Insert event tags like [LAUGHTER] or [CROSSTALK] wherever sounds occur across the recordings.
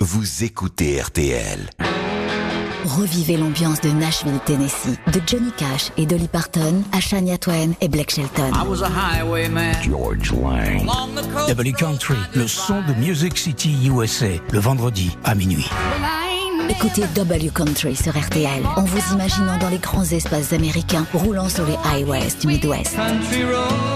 Vous écoutez RTL. Revivez l'ambiance de Nashville, Tennessee, de Johnny Cash et Dolly Parton à Shania Twain et Blake Shelton. I was a highwayman. George Lang. W Country, le son de Music City USA, le vendredi à minuit. Écoutez W Country sur RTL en vous imaginant dans les grands espaces américains roulant sur les highways du Midwest. Country road.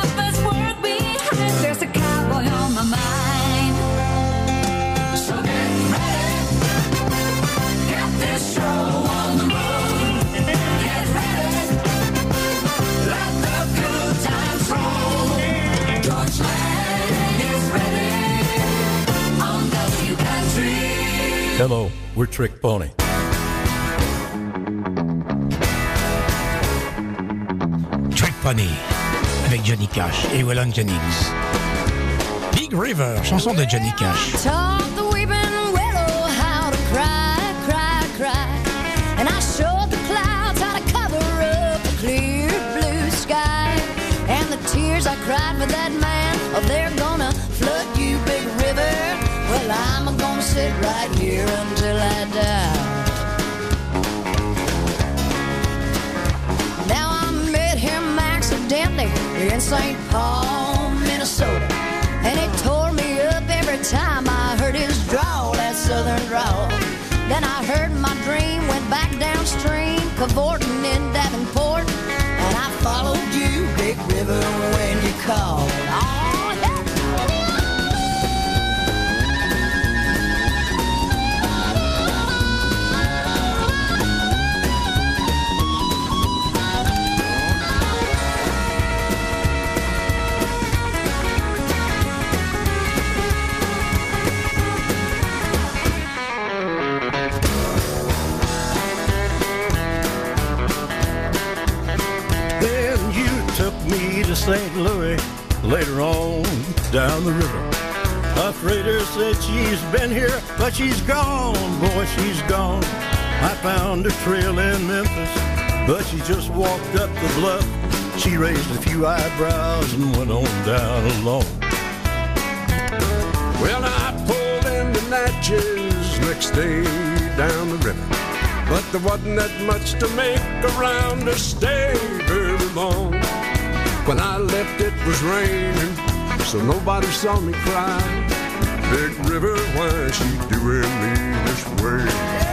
Hello, we're Trick Pony. Trick Pony, avec Johnny Cash et Waylon Jennings. Big River, chanson de Johnny Cash. Sit right here until I die. Now I met him accidentally in St. Paul, Minnesota. And it tore me up every time I heard his drawl, that southern drawl. Then I heard my dream, went back downstream, cavorting in Davenport. And I followed you, Big River, when you called. To St. Louis later on down the river. A freighter said she's been here, but she's gone, boy, she's gone. I found her trail in Memphis, but she just walked up the bluff. She raised a few eyebrows and went on down alone. Well, I pulled into Natchez next day down the river. But there wasn't that much to make around to stay very long. When I left, it was raining, so nobody saw me cry. Big River, why is she doing me this way?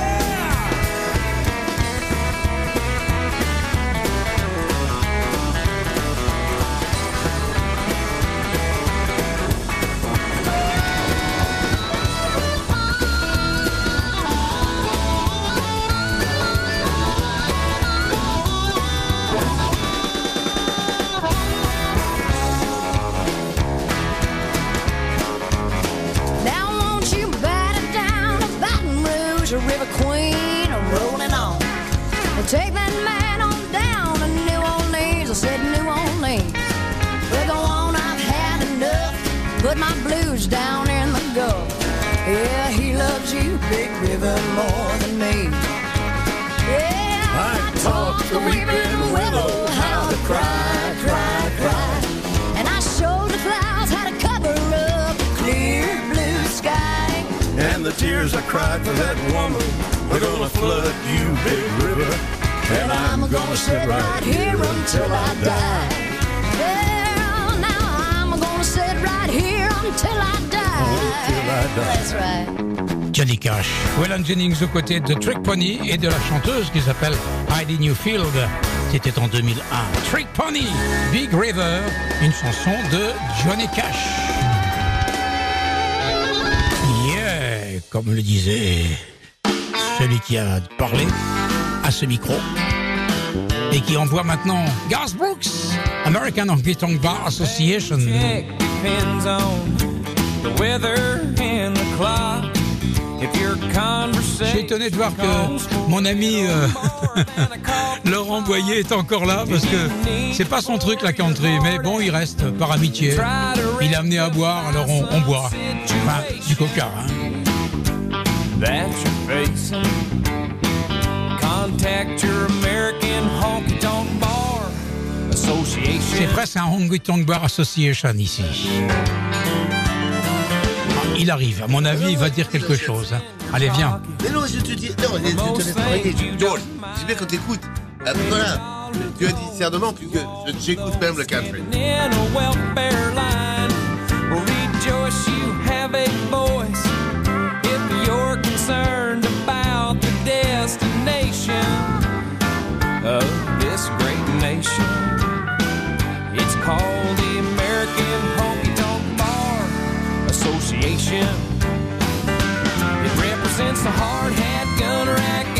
That woman are gonna flood you, Big River. And I'm gonna sit right here until I die. Well, now I'm gonna sit right here until I die. Until I die. That's right. Johnny Cash. Waylon Jennings aux côtés de Trick Pony et de la chanteuse qui s'appelle Heidi Newfield. C'était en 2001. Trick Pony, Big River, une chanson de Johnny Cash. comme le disait celui qui a parlé à ce micro et qui envoie maintenant Garth Brooks, American Guitar Bar Association. J'ai étonné de voir que mon ami euh, [LAUGHS] Laurent Boyer est encore là parce que c'est pas son truc la country, mais bon, il reste par amitié. Il a amené à boire, alors on, on boit. Du coca. Hein that you're. Contact your American Honky Tonk Bar Association. C'est presque un Honky Tonk Bar Association ici. Ah, il arrive, à mon avis, il va dire quelque chose. Hein. Allez, viens. Non, je te dis. Non, je te laisse c'est bien quand t'écoutes. Ah, voilà. Tu as puisque j'écoute même le country. concerned about the destination of this great nation. It's called the American Honky Tonk Bar Association. It represents the hard hat, gun rack,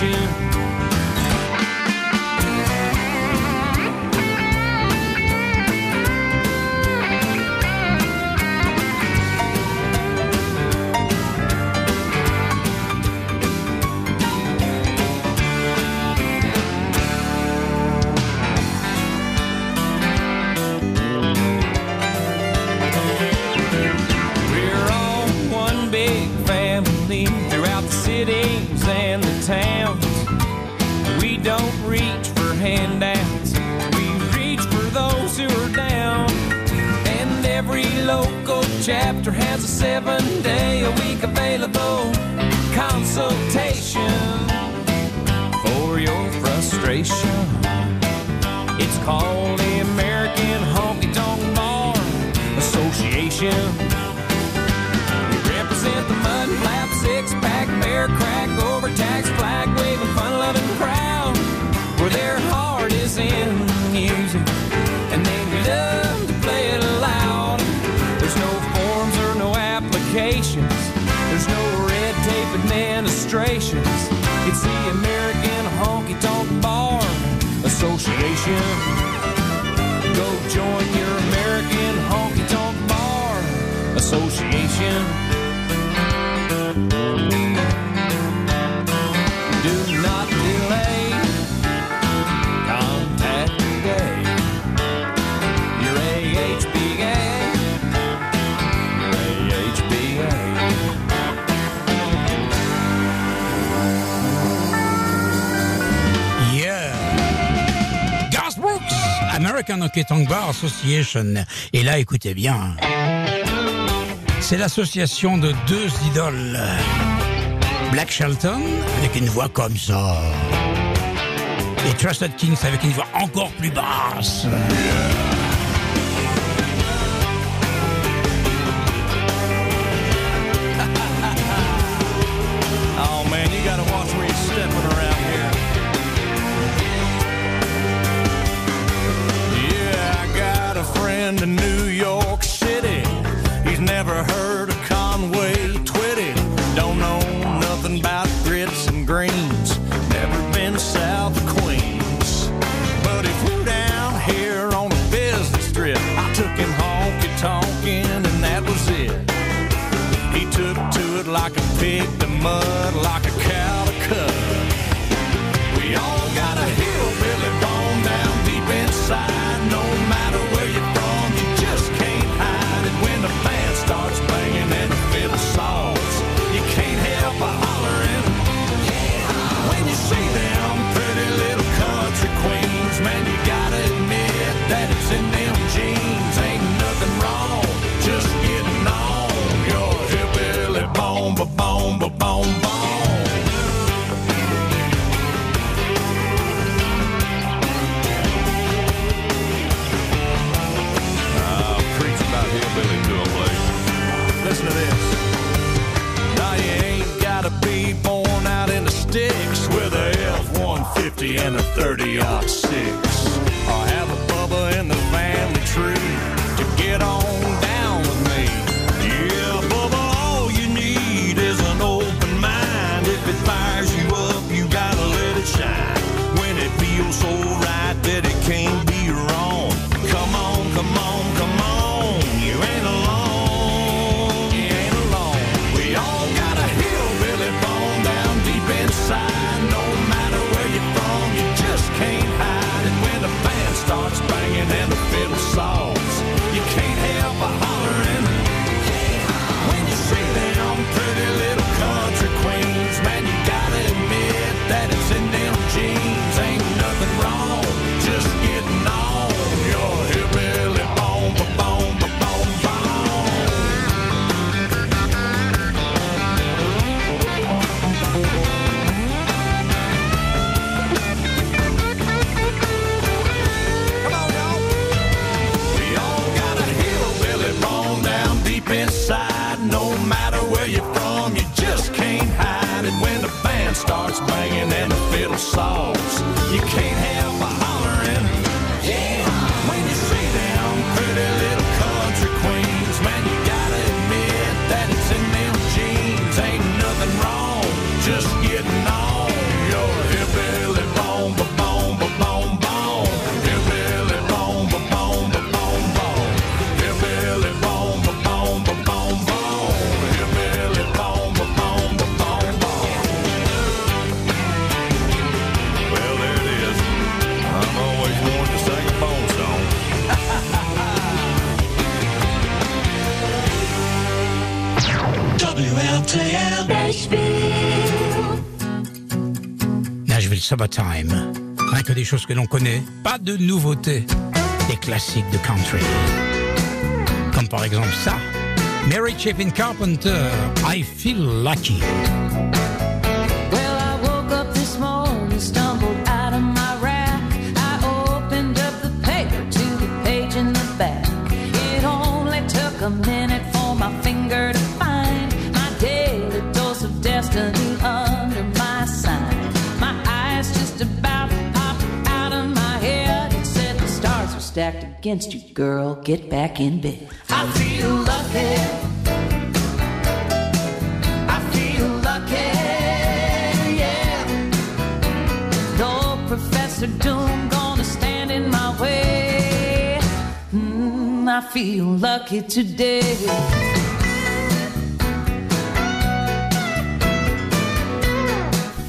You. seven day a week available consultation for your frustration. It's called the American Honky Tonk Bar Association. nation. Go join your American Honky Tonk Bar Association. American Honky Bar Association. Et là, écoutez bien, hein. c'est l'association de deux idoles. Black Shelton avec une voix comme ça. Et Trusted Kings avec une voix encore plus basse. feels so right that it came. sol. Nashville. Nashville Summertime. Rien que des choses que l'on connaît, pas de nouveautés. Des classiques de country. Comme par exemple ça. Mary Chapin Carpenter, I Feel Lucky. against you, girl. Get back in bed. I feel lucky. Professor Doom gonna stand in my way. Mm, I feel lucky today.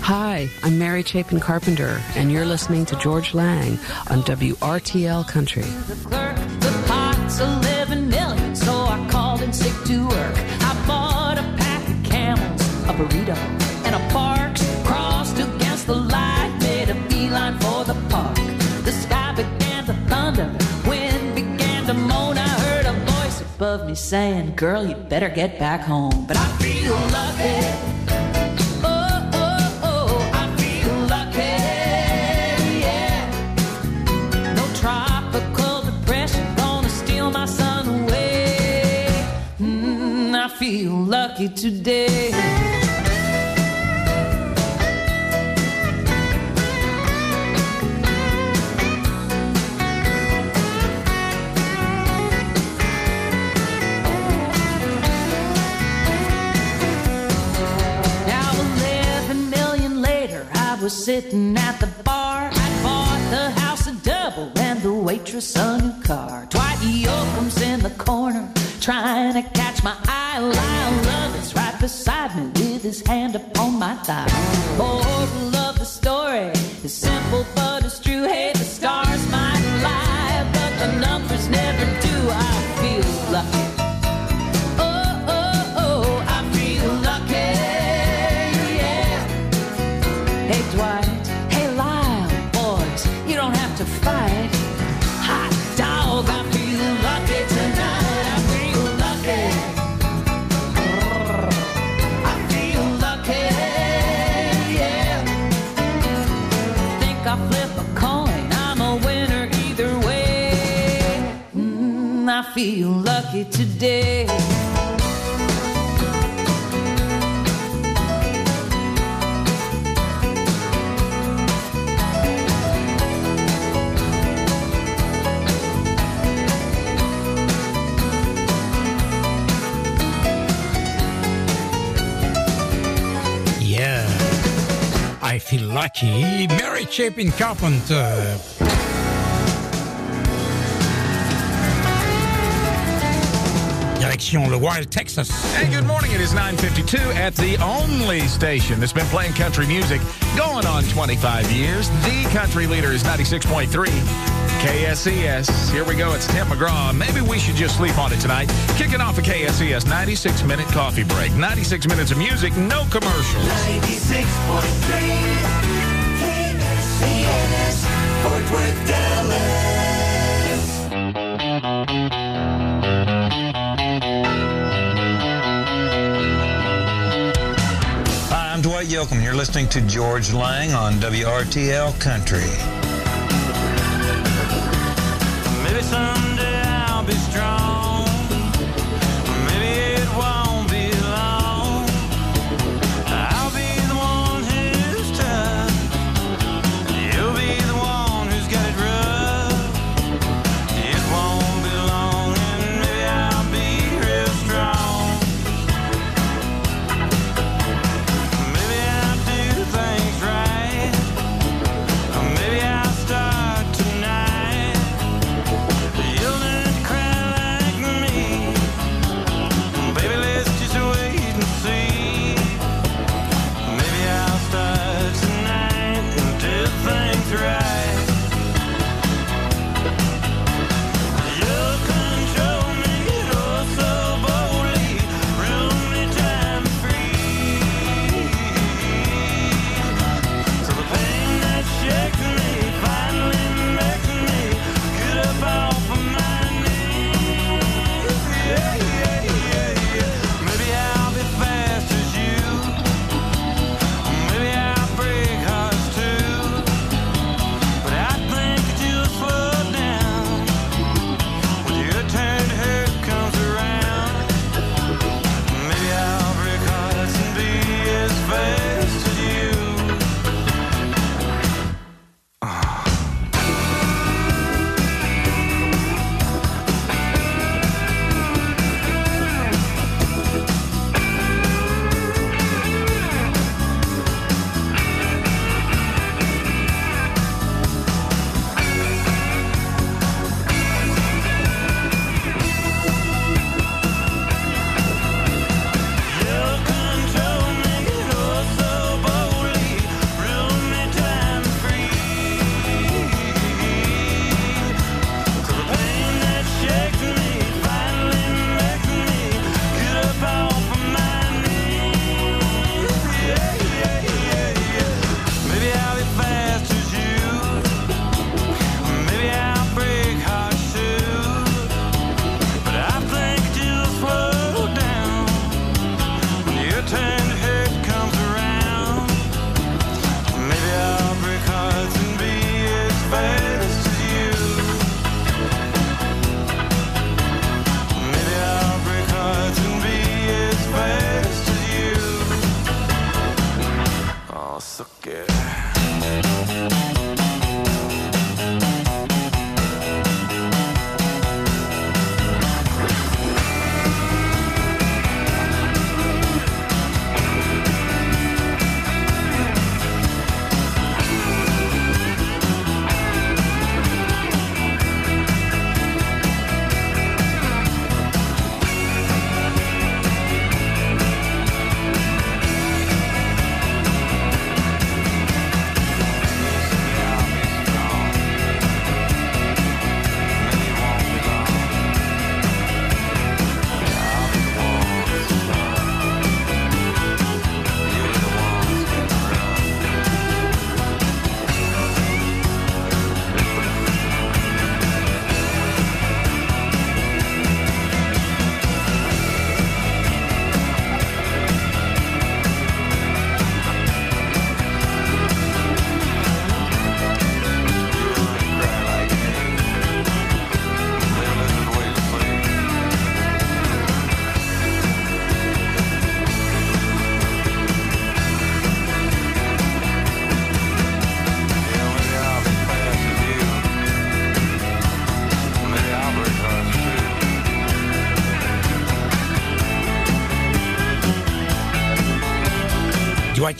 Hi, I'm Mary Chapin Carpenter, and you're listening to George Lang on WRTL Country. The pot's 11 million, so I called in sick to work. I bought a pack of camels, a burrito, and a park. Crossed against the light, made a beeline for the park. The sky began to thunder, wind began to moan. I heard a voice above me saying, Girl, you better get back home. But I feel lucky. feel lucky today. Now 11 million later, I was sitting at the bar. I bought the house a double and the waitress a new car. today. Yeah, I feel lucky. Mary Chapin Carpenter. direction Le Wild, Texas. Hey, good morning. It is 9.52 at the only station that's been playing country music going on 25 years. The country leader is 96.3. KSCS. Here we go. It's Tim McGraw. Maybe we should just sleep on it tonight. Kicking off a KSCS 96 minute coffee break. 96 minutes of music, no commercials. 96.3 KSCS, Fort Worth, Dallas. Yoakam. You're listening to George Lang on WRTL Country. Maybe someday I'll be strong.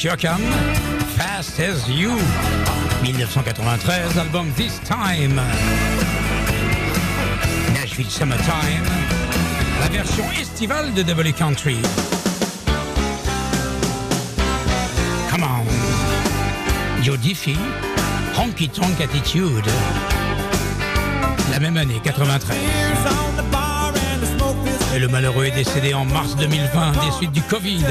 Siakam, Fast as You, 1993, album This Time, Nashville Summertime, la version estivale de W Country. Come on, Joe Diffie, Honky Tonk Attitude, la même année, 93. Et le malheureux est décédé en mars 2020 des suites du Covid.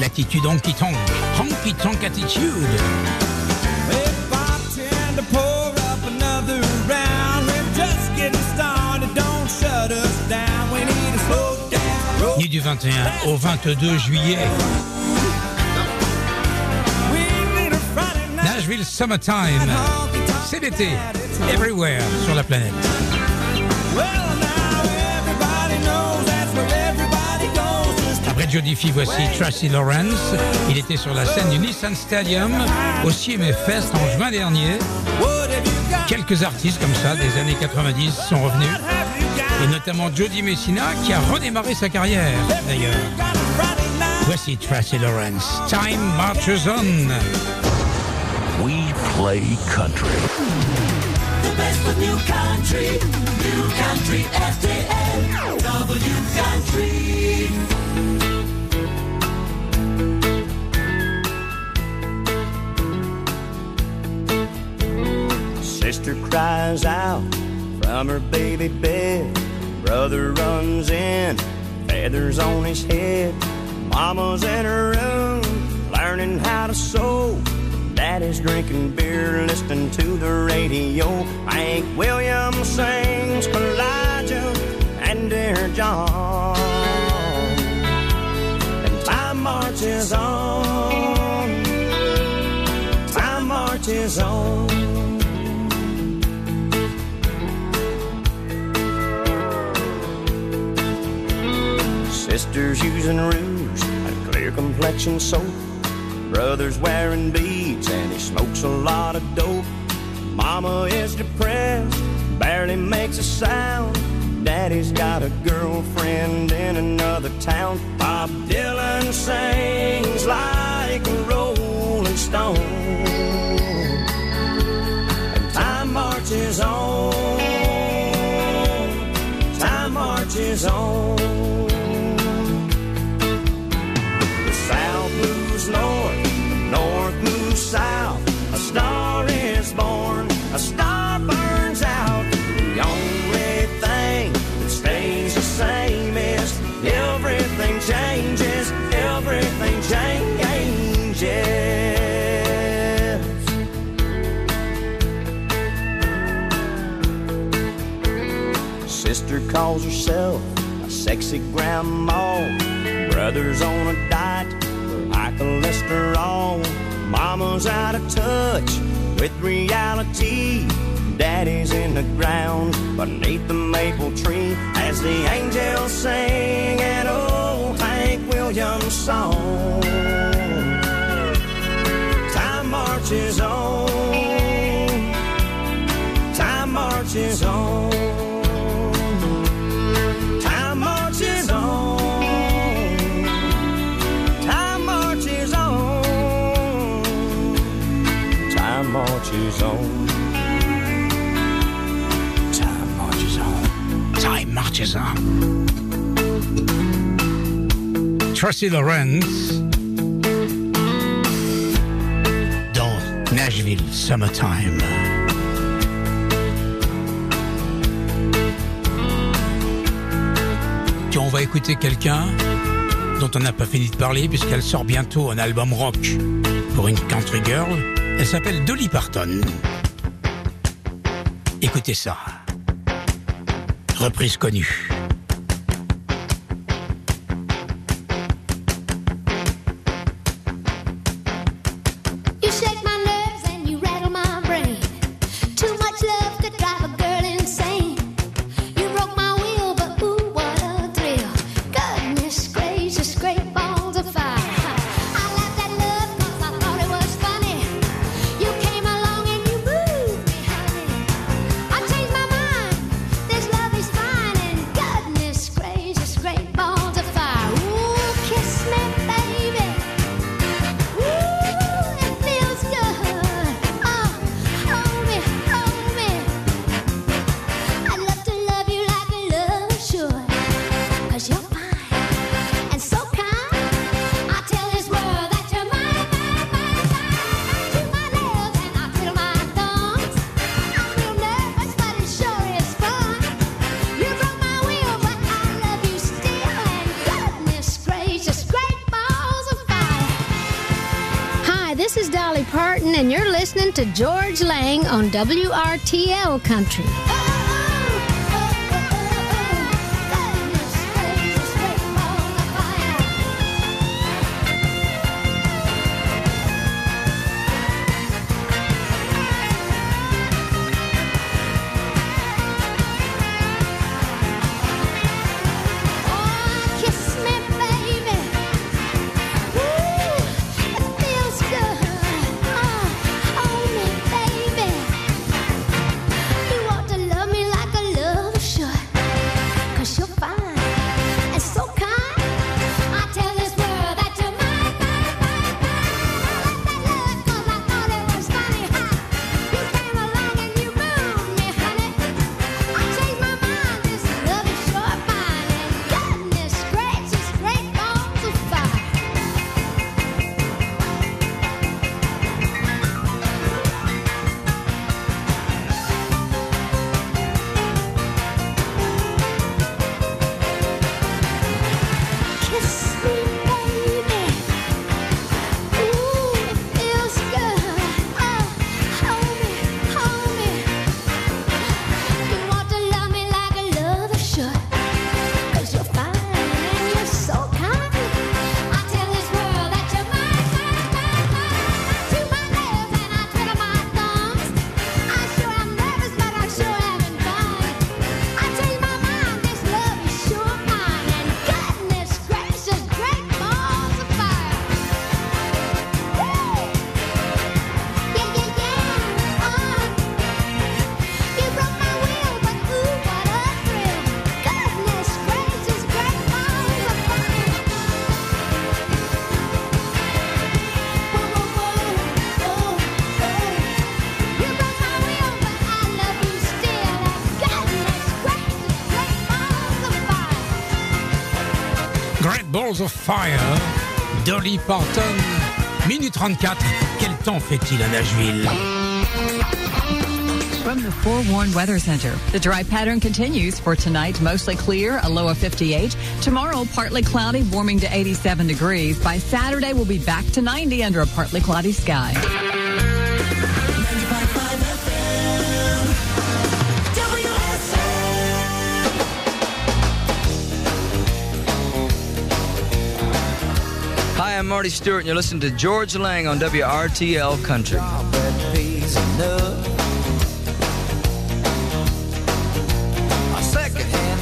L'attitude honky tonk, honky tonk attitude. Ni du 21 au 22 juillet. Nashville Summertime. C'est l'été, everywhere sur la planète. Fee, voici Tracy Lawrence. Il était sur la scène du Nissan Stadium au CMF Fest en juin dernier. Quelques artistes comme ça des années 90 sont revenus. Et notamment Jody Messina qui a redémarré sa carrière d'ailleurs. Voici Tracy Lawrence. Time marches on. We play country. The best of new country, new country W country. Sister cries out from her baby bed. Brother runs in, feathers on his head. Mama's in her room, learning how to sew. Daddy's drinking beer, listening to the radio. Hank Williams sings Elijah and dear John. And time marches on. Time marches on. Sisters using rouge and clear complexion soap. Brother's wearing beads and he smokes a lot of dope. Mama is depressed, barely makes a sound. Daddy's got a girlfriend in another town. Bob Dylan sings like a rolling stone. And time marches on. Time marches on. calls herself a sexy grandma. Brother's on a diet for high cholesterol. Mama's out of touch with reality. Daddy's in the ground beneath the maple tree as the angels sing an old Hank Williams song. Time marches on. Time marches on. Tracy Lawrence dans Nashville Summertime. Et on va écouter quelqu'un dont on n'a pas fini de parler puisqu'elle sort bientôt un album rock pour une country girl. Elle s'appelle Dolly Parton. Écoutez ça reprise connue. to George Lang on WRTL Country. Balls of Fire, Dolly Parton. Minute 34, quel temps fait-il à Nashville from the Forewarned Weather Center. The dry pattern continues for tonight, mostly clear, a low of 58. Tomorrow, partly cloudy, warming to 87 degrees. By Saturday, we'll be back to 90 under a partly cloudy sky. I'm Marty Stuart, and you're listening to Georges Lang on WRTL Country. A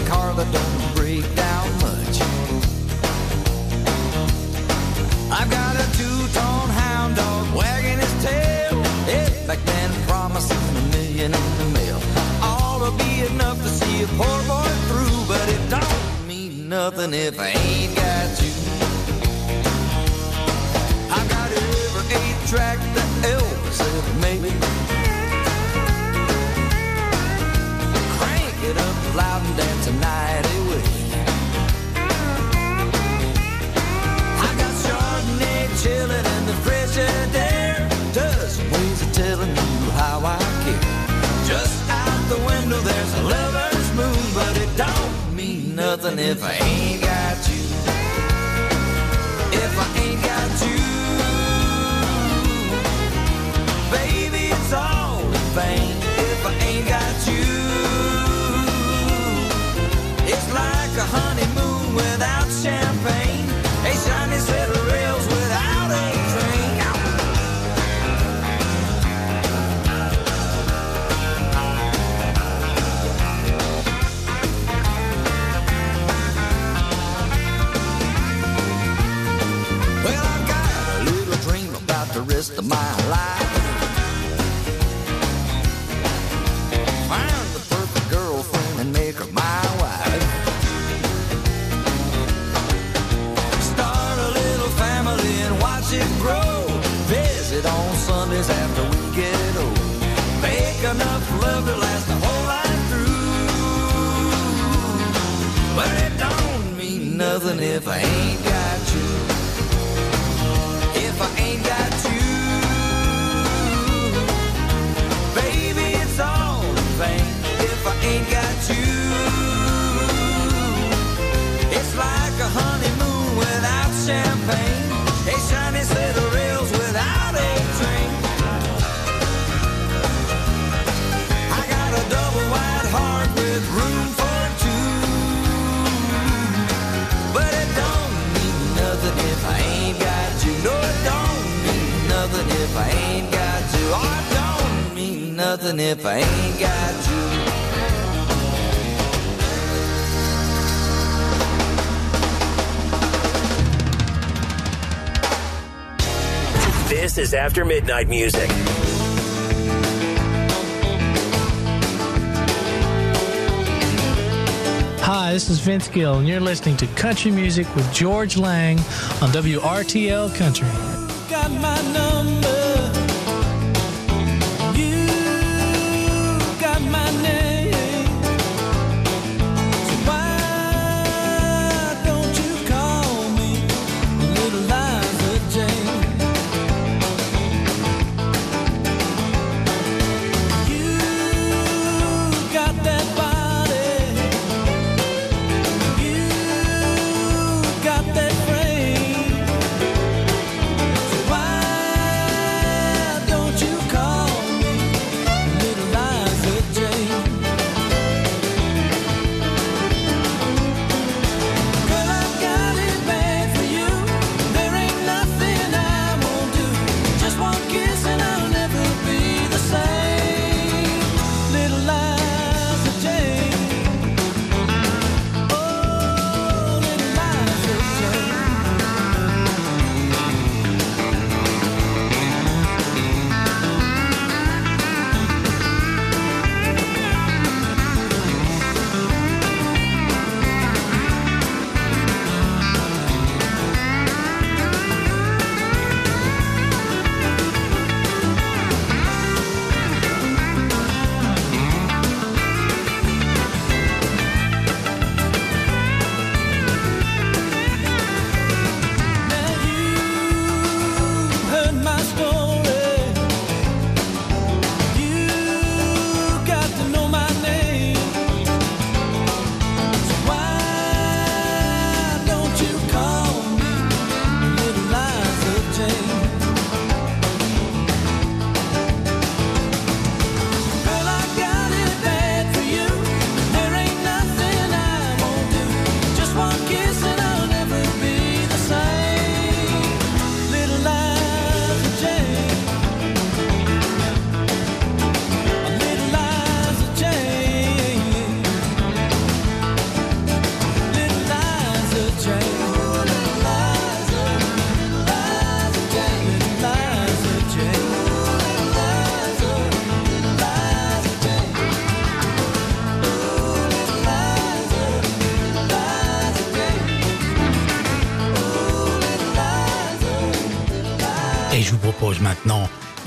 car that don't break down much. I've got a two-tone hound dog wagging his tail. Back then promising a million in the mail. Ought to be enough to see a poor boy through, but it don't mean nothing if I ain't eight track that Elvis ever. Crank it up loud and dance the night away. I got Chardonnay chilling in the fresh air. Dozen ways of telling you how I care. Just out the window there's a lover's moon, but it don't mean nothing if I ain't got you. If I ain't got you. This is After Midnight Music. Hi, this is Vince Gill, and you're listening to Country Music with Georges Lang on WRTL Country.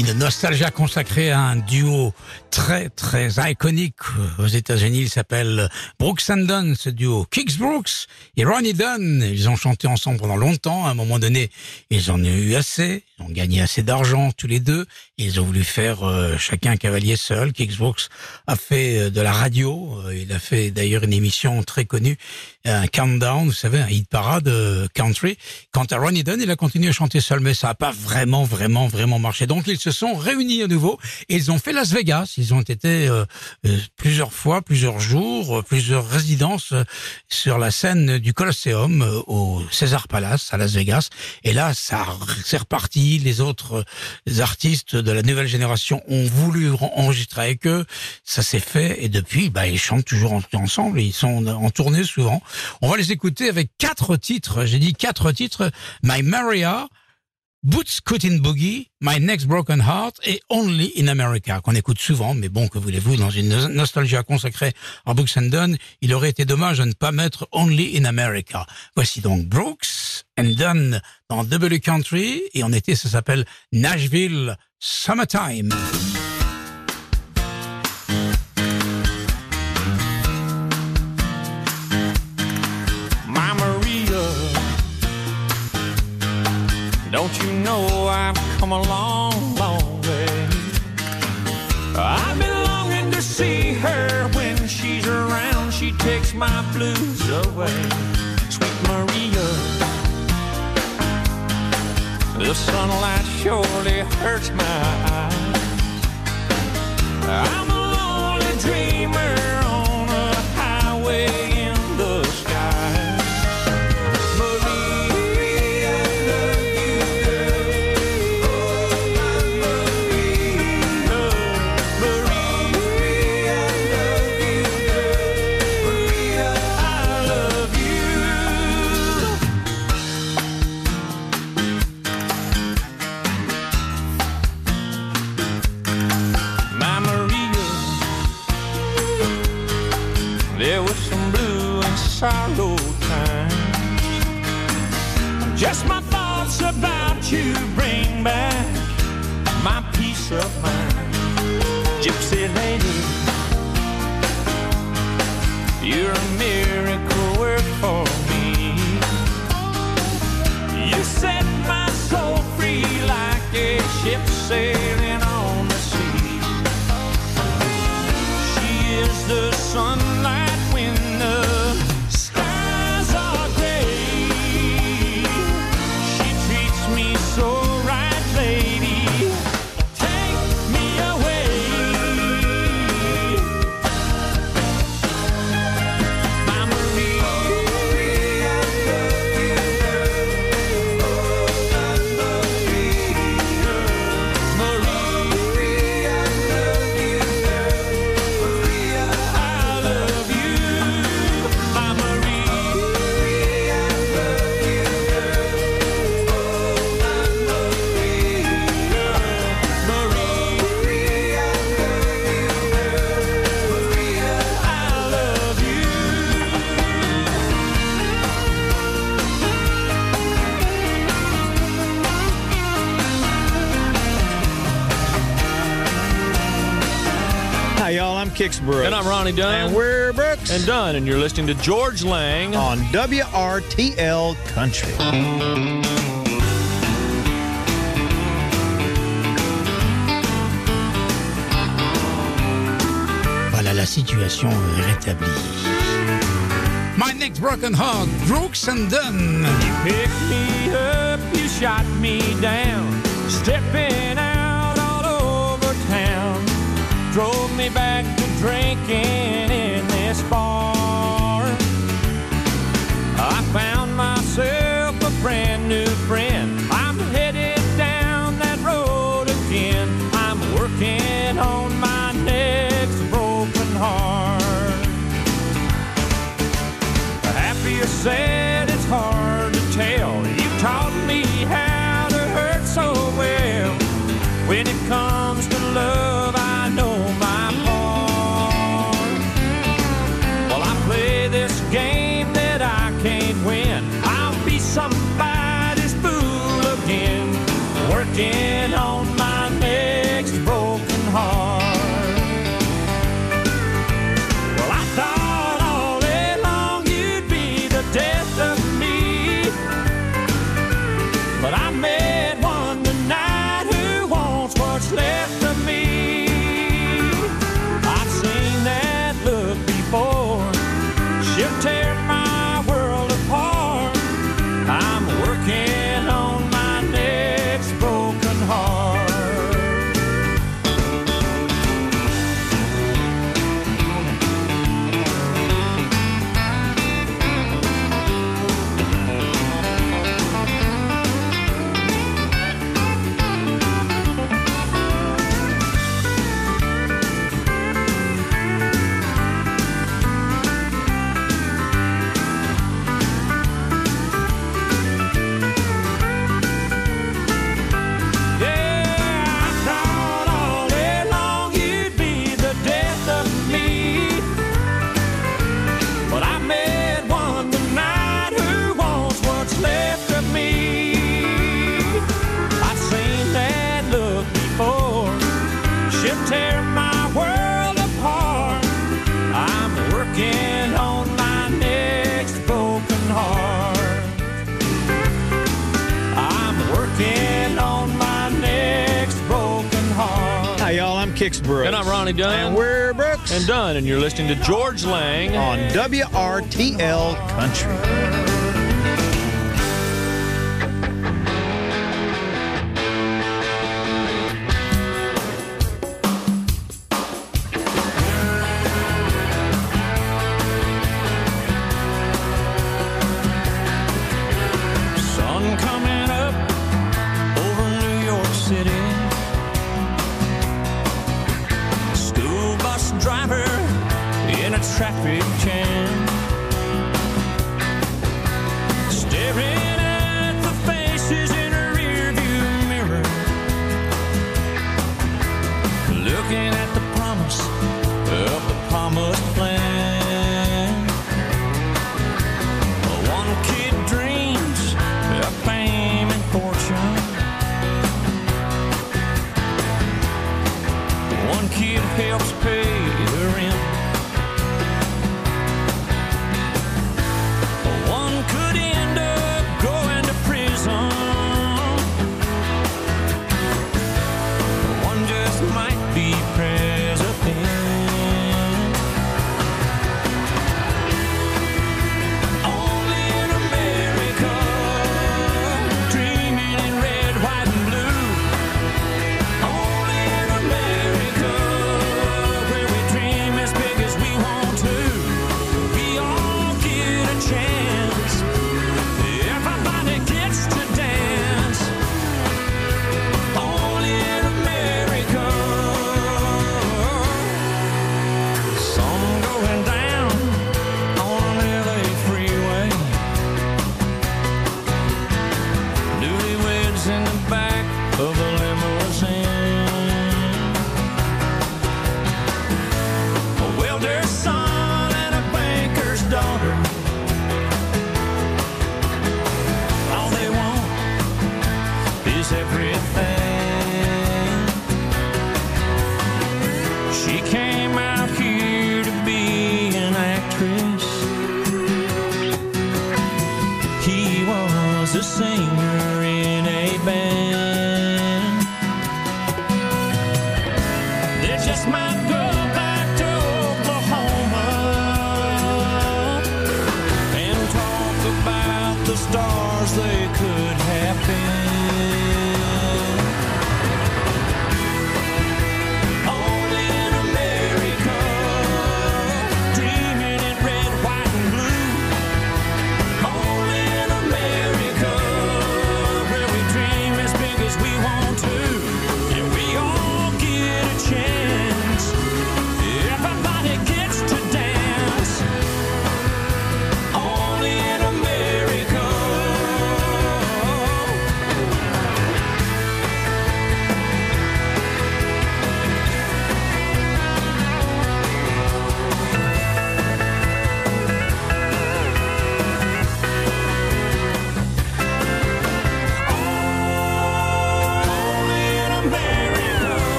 Une nostalgia consacrée à un duo très très iconique aux États-Unis. Il s'appelle Brooks and Dunn, ce duo. Kix Brooks et Ronnie Dunn. Ils ont chanté ensemble pendant longtemps. À un moment donné, ils en ont eu assez. Ils ont gagné assez d'argent tous les deux. Ils ont voulu faire euh, chacun un cavalier seul. Kix Brooks a fait euh, de la radio. Euh, Il a fait d'ailleurs une émission très connue, un countdown, vous savez, un hit parade country. Quant à Ronnie Dunn, il a continué à chanter seul, mais ça n'a pas vraiment, vraiment, vraiment marché. Donc ils se sont réunis à nouveau et ils ont fait Las Vegas. Ils ont été euh, euh, plusieurs fois, plusieurs jours, euh, plusieurs résidences sur la scène du Colosseum au César Palace à Las Vegas. Et là, ça c'est reparti. Les autres artistes de la nouvelle génération ont voulu en- enregistrer avec eux. Ça s'est fait et depuis, bah, ils chantent toujours en- ensemble. Ils sont en tournée souvent. On va les écouter avec quatre titres. J'ai dit quatre titres. My Maria. Boots Cootin Boogie, My Next Broken Heart et Only in America, qu'on écoute souvent, mais bon, que voulez-vous, dans une no- nostalgia consacrée à Brooks and Dunn, il aurait été dommage de ne pas mettre Only in America. Voici donc Brooks and Dunn dans W Country, et en été, ça s'appelle Nashville Summertime. Come a long, long way? I've been longing to see her when she's around. She takes my blues away. Sweet Maria, the sunlight surely hurts my eyes. I'm Hi, y'all. I'm Kix Brooks. And I'm Ronnie Dunn. And we're Brooks. And Dunn, and you're listening to Georges Lang on WRTL Country. Voilà, la situation est rétablie. My Next Broken Heart, Brooks and Dunn. You Picked me up, you shot me down, stepping out all over town. Drove me back to drinking in this bar. I found myself a brand new friend. I'm headed down that road again. I'm working on my next broken heart. Happy or sad, it's hard to tell. And you're listening to Georges Lang on WRTL Country. Traffic jam.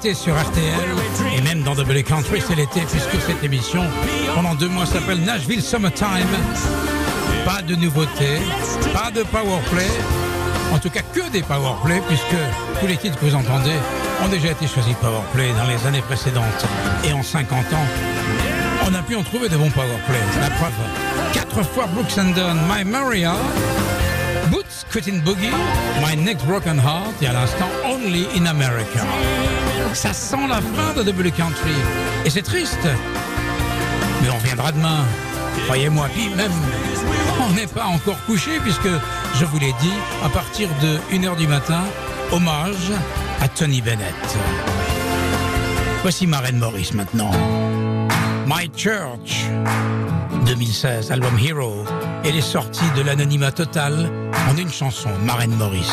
Sur RTL et même dans Double Country, c'est l'été puisque cette émission pendant deux mois s'appelle Nashville Summertime. Pas de nouveautés, pas de powerplay, en tout cas que des powerplay puisque tous les titres que vous entendez ont déjà été choisis powerplay dans les années précédentes et en 50 ans. On a pu en trouver de bons powerplay. La preuve, quatre fois Brooks and Dunn, My Maria, Boots, Quitting Boogie, My Next Broken Heart et à l'instant Only in America. Ça sent la fin de Double Country et c'est triste. Mais on reviendra demain. Croyez-moi, puis même, on n'est pas encore couché puisque, je vous l'ai dit, à partir de 1h du matin, hommage à Tony Bennett. Voici Maren Morris maintenant. My Church, 2016, album Hero. Elle est sortie de l'anonymat total en une chanson, Maren Morris.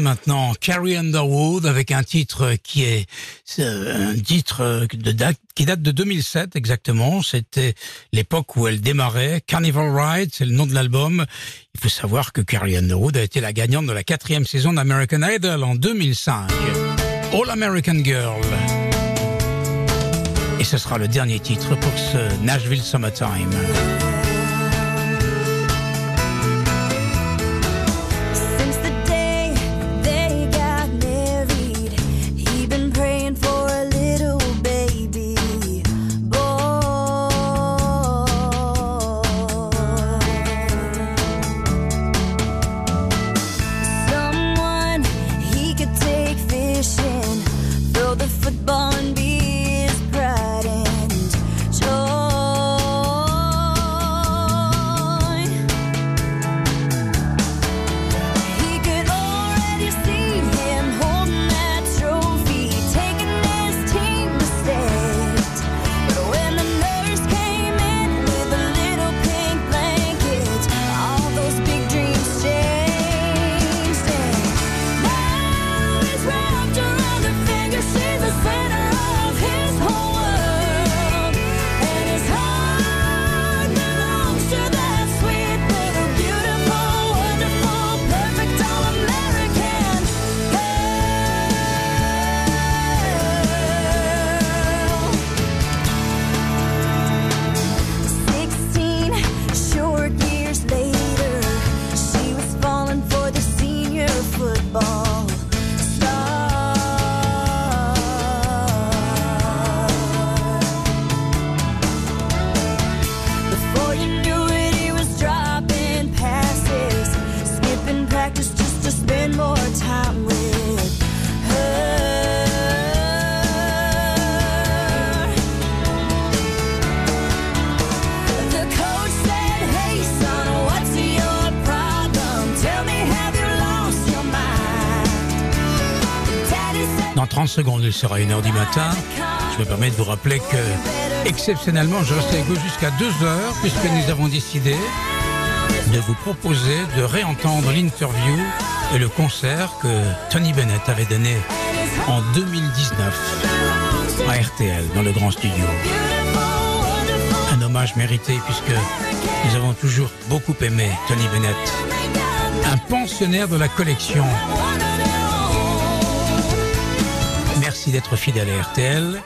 maintenant Carrie Underwood avec un titre qui est, euh, un titre euh, qui date de 2007 exactement. C'était l'époque où elle démarrait. Carnival Ride, c'est le nom de l'album. Il faut savoir que Carrie Underwood a été la gagnante de la quatrième saison d'American Idol en 2005. All American Girl. Et ce sera le dernier titre pour ce Nashville Summertime. secondes. Il sera 1h du matin. Je me permets de vous rappeler que, exceptionnellement, je reste avec vous jusqu'à 2h, puisque nous avons décidé de vous proposer de réentendre l'interview et le concert que Tony Bennett avait donné en 2019 à RTL, dans le grand studio. Un hommage mérité, puisque nous avons toujours beaucoup aimé Tony Bennett, un pensionnaire de la collection D'être fidèle à RTL.